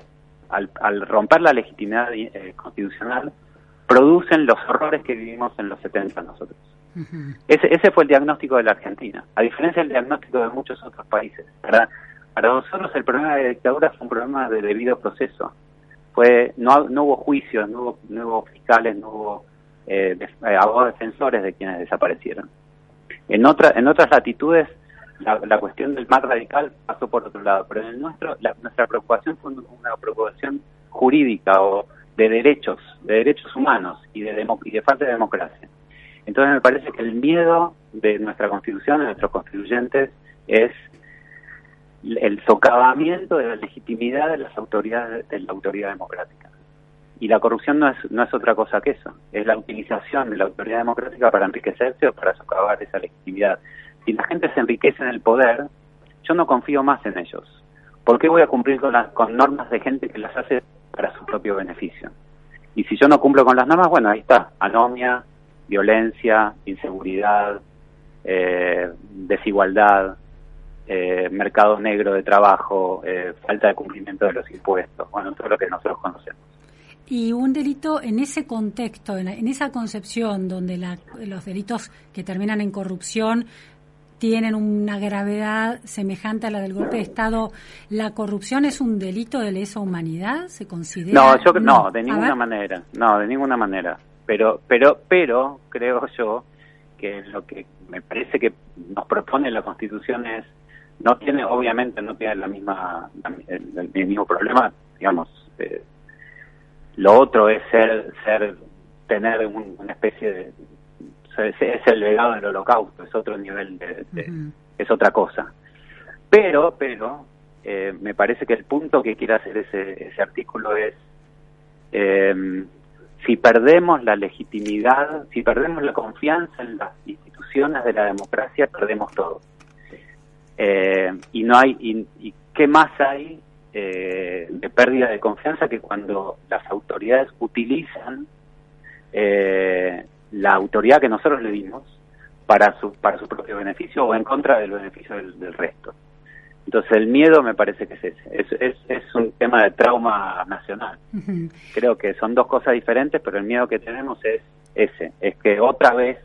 al, al romper la legitimidad eh, constitucional, producen los horrores que vivimos en los 70 nosotros. Ese, ese fue el diagnóstico de la Argentina, a diferencia del diagnóstico de muchos otros países. Para, para nosotros el problema de dictadura fue un problema de debido proceso. Fue no, no hubo juicios, no hubo, no hubo fiscales, no hubo eh, eh, abogados defensores de quienes desaparecieron. En, otra, en otras latitudes la, cuestión del más radical pasó por otro lado, pero en el nuestro la- nuestra preocupación fue una preocupación jurídica o de derechos, de derechos humanos y de, y de falta de democracia. Entonces me parece que el miedo de nuestra constitución, de nuestros constituyentes, es el socavamiento de la legitimidad de las autoridades de la autoridad democrática. Y la corrupción no es, no es otra cosa que eso, es la utilización de la autoridad democrática para enriquecerse o para socavar esa legitimidad. Si la gente se enriquece en el poder, yo no confío más en ellos. ¿Por qué voy a cumplir con, las, con normas de gente que las hace para su propio beneficio? Y si yo no cumplo con las normas, bueno, ahí está, anomia, violencia, inseguridad, eh, desigualdad, eh, mercado negro de trabajo, eh, falta de cumplimiento de los impuestos, bueno, todo lo que nosotros conocemos. Y un delito en ese contexto, en, en esa concepción donde la- los delitos que terminan en corrupción tienen una gravedad semejante a la del golpe de Estado, ¿la corrupción es un delito de lesa humanidad? ¿Se considera? No, yo no, de A ninguna manera, no, de ninguna manera. Pero, pero, pero creo yo que lo que me parece que nos propone la Constitución es no tiene obviamente no tiene la misma el, el mismo problema digamos eh, lo otro es ser ser tener un- una especie de es, es el legado del holocausto es otro nivel de, de- es otra cosa pero pero eh, me parece que el punto que quiere hacer ese, ese artículo es eh, si perdemos la legitimidad, si perdemos la confianza en las instituciones de la democracia, perdemos todo. Eh, y no hay, y, y qué más hay eh, de pérdida de confianza que cuando las autoridades utilizan eh, la autoridad que nosotros le dimos para su, para su propio beneficio o en contra del beneficio del, del resto. Entonces el miedo me parece que es ese, es, es, es un tema de trauma nacional. Creo que son dos cosas diferentes, pero el miedo que tenemos es ese, es que otra vez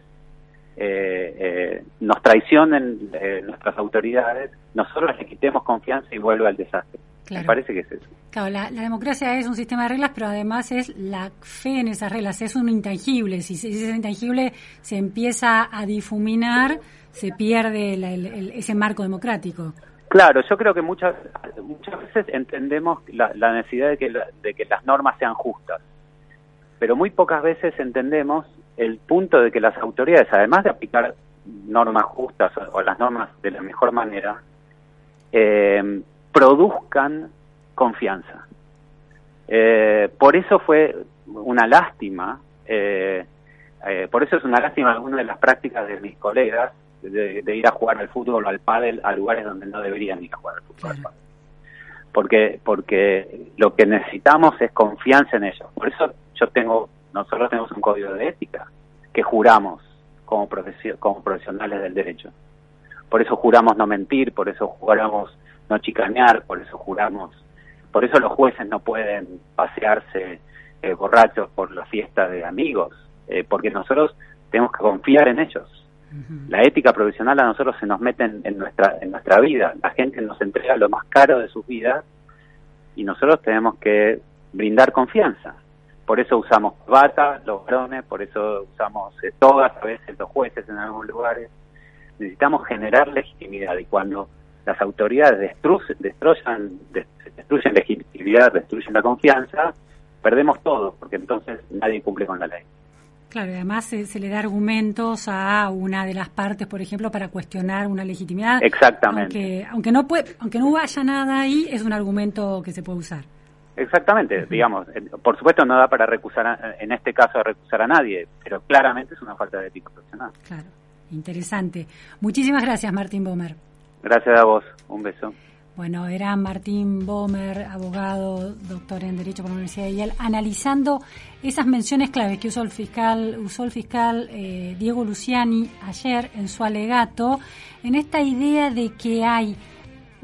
eh, eh, nos traicionen eh, nuestras autoridades, nosotros le quitemos confianza y vuelva al desastre. Claro. Me parece que es eso. Claro, la, la democracia es un sistema de reglas, pero además es la fe en esas reglas, es un intangible. Si, si ese intangible se empieza a difuminar, se pierde la- el- el- ese marco democrático. Claro, yo creo que muchas muchas veces entendemos la, la necesidad de que, la- de que las normas sean justas, pero muy pocas veces entendemos el punto de que las autoridades, además de aplicar normas justas o, o las normas de la mejor manera, eh, produzcan confianza. Eh, por eso fue una lástima, eh, eh, por eso es una lástima alguna de las prácticas de mis colegas de, de ir a jugar al fútbol o al pádel a lugares donde no deberían ir a jugar al fútbol. o al pádel. Porque porque lo que necesitamos es confianza en ellos. Por eso yo tengo nosotros tenemos un código de ética que juramos como profesio- como profesionales del derecho. Por eso juramos no mentir, por eso juramos no chicanear, por eso juramos, por eso los jueces no pueden pasearse eh, borrachos por la fiesta de amigos, eh, porque nosotros tenemos que confiar en ellos. La ética profesional a nosotros se nos mete en, en nuestra en nuestra vida. La gente nos entrega lo más caro de sus vidas y nosotros tenemos que brindar confianza. Por eso usamos bata, los varones, por eso usamos eh, togas, a veces los jueces en algunos lugares. Necesitamos generar legitimidad y cuando las autoridades destruyen, destruyan, des- destruyen legitimidad, destruyen la confianza, perdemos todo, porque entonces nadie cumple con la ley. Claro, y además se, se le da argumentos a una de las partes, por ejemplo, para cuestionar una legitimidad. Exactamente. Aunque, aunque no puede, aunque no haya nada ahí, es un argumento que se puede usar. Exactamente, digamos, por supuesto no da para recusar, a- en este caso, a recusar a nadie, pero claramente es una falta de ética profesional. Claro, interesante. Muchísimas gracias, Martín Bomer. Gracias a vos, un beso. Bueno, era Martín Bomer, abogado, doctor en Derecho por la Universidad de Yale, analizando esas menciones claves que usó el fiscal, usó el fiscal eh, Diego Luciani ayer en su alegato, en esta idea de que hay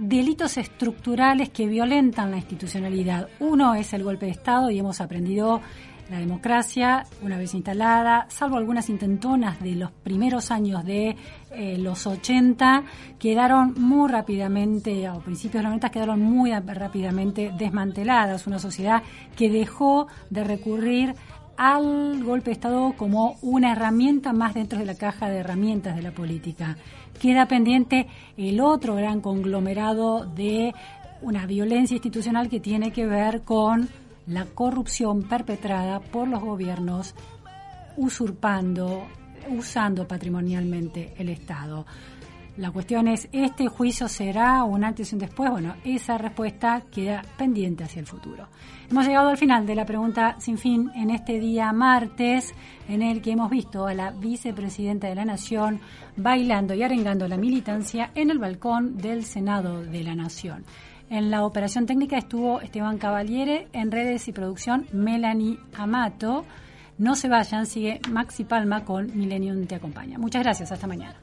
delitos estructurales que violentan la institucionalidad. Uno es el golpe de Estado y hemos aprendido la democracia, una vez instalada, salvo algunas intentonas de los primeros años de eh, los 80, quedaron muy rápidamente, a principios de los 90 quedaron muy rápidamente desmanteladas. Una sociedad que dejó de recurrir al golpe de Estado como una herramienta más dentro de la caja de herramientas de la política. Queda pendiente el otro gran conglomerado de una violencia institucional que tiene que ver con la corrupción perpetrada por los gobiernos usurpando, usando patrimonialmente el Estado. La cuestión es, ¿este juicio será un antes y un después? Bueno, esa respuesta queda pendiente hacia el futuro. Hemos llegado al final de la pregunta sin fin en este día martes, en el que hemos visto a la vicepresidenta de la Nación bailando y arengando la militancia en el balcón del Senado de la Nación. En la operación técnica estuvo Esteban Cavaliere, en redes y producción Melanie Amato. No se vayan, sigue Maxi Palma con Millennium Te Acompaña. Muchas gracias, hasta mañana.